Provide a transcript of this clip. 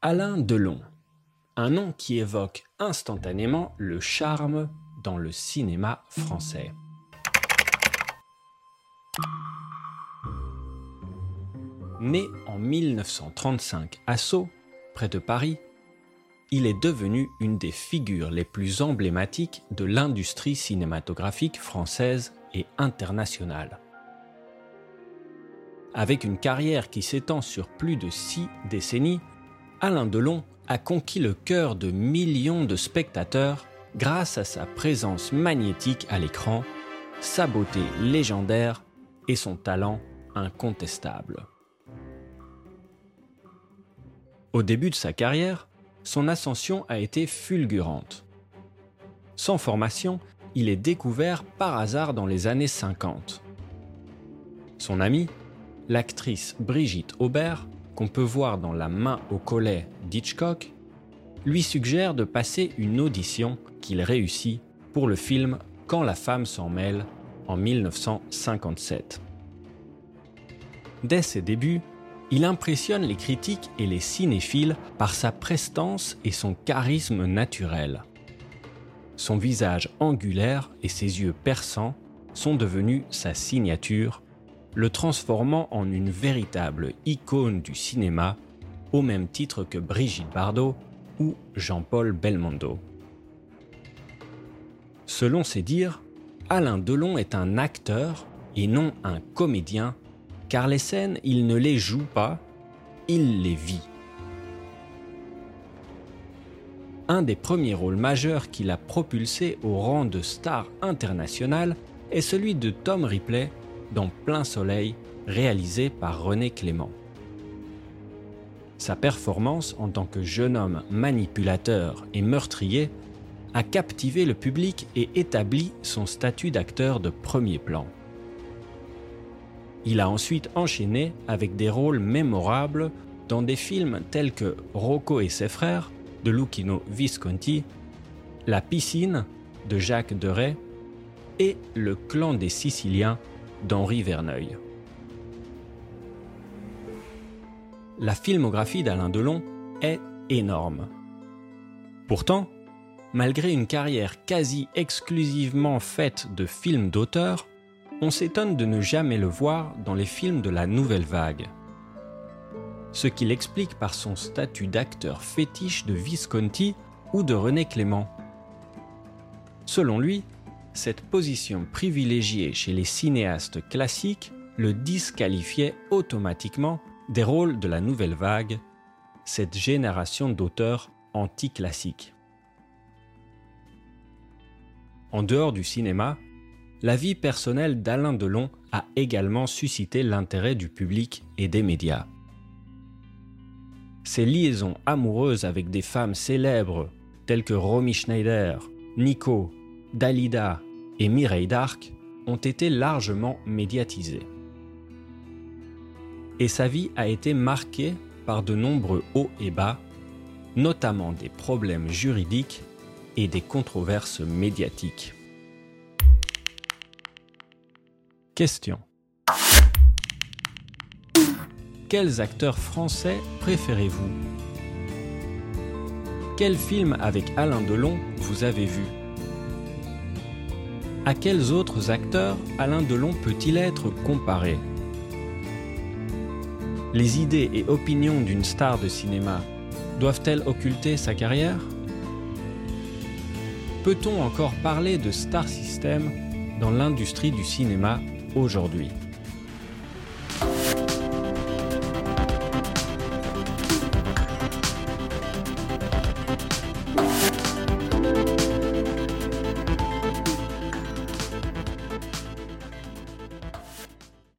Alain Delon, un nom qui évoque instantanément le charme dans le cinéma français. Né en 1935 à Sceaux, près de Paris, il est devenu une des figures les plus emblématiques de l'industrie cinématographique française et internationale. Avec une carrière qui s'étend sur plus de six décennies, Alain Delon a conquis le cœur de millions de spectateurs grâce à sa présence magnétique à l'écran, sa beauté légendaire et son talent incontestable. Au début de sa carrière, son ascension a été fulgurante. Sans formation, il est découvert par hasard dans les années 50. Son amie, l'actrice Brigitte Aubert, qu'on peut voir dans La main au collet d'Hitchcock, lui suggère de passer une audition qu'il réussit pour le film Quand la femme s'en mêle en 1957. Dès ses débuts, il impressionne les critiques et les cinéphiles par sa prestance et son charisme naturel. Son visage angulaire et ses yeux perçants sont devenus sa signature, le transformant en une véritable icône du cinéma, au même titre que Brigitte Bardot ou Jean-Paul Belmondo. Selon ses dires, Alain Delon est un acteur et non un comédien car les scènes, il ne les joue pas, il les vit. Un des premiers rôles majeurs qu'il a propulsé au rang de star internationale est celui de Tom Ripley dans Plein Soleil, réalisé par René Clément. Sa performance en tant que jeune homme manipulateur et meurtrier a captivé le public et établi son statut d'acteur de premier plan. Il a ensuite enchaîné avec des rôles mémorables dans des films tels que Rocco et ses frères de Lucchino Visconti, La piscine de Jacques Deray et Le clan des Siciliens d'Henri Verneuil. La filmographie d'Alain Delon est énorme. Pourtant, malgré une carrière quasi exclusivement faite de films d'auteur, on s'étonne de ne jamais le voir dans les films de la nouvelle vague. Ce qu'il explique par son statut d'acteur fétiche de Visconti ou de René Clément. Selon lui, cette position privilégiée chez les cinéastes classiques le disqualifiait automatiquement des rôles de la nouvelle vague, cette génération d'auteurs anti-classiques. En dehors du cinéma, la vie personnelle d'Alain Delon a également suscité l'intérêt du public et des médias. Ses liaisons amoureuses avec des femmes célèbres telles que Romy Schneider, Nico, Dalida et Mireille d'Arc ont été largement médiatisées. Et sa vie a été marquée par de nombreux hauts et bas, notamment des problèmes juridiques et des controverses médiatiques. Question. Quels acteurs français préférez-vous? Quel film avec Alain Delon vous avez vu? À quels autres acteurs Alain Delon peut-il être comparé Les idées et opinions d'une star de cinéma doivent-elles occulter sa carrière Peut-on encore parler de star system dans l'industrie du cinéma aujourd'hui.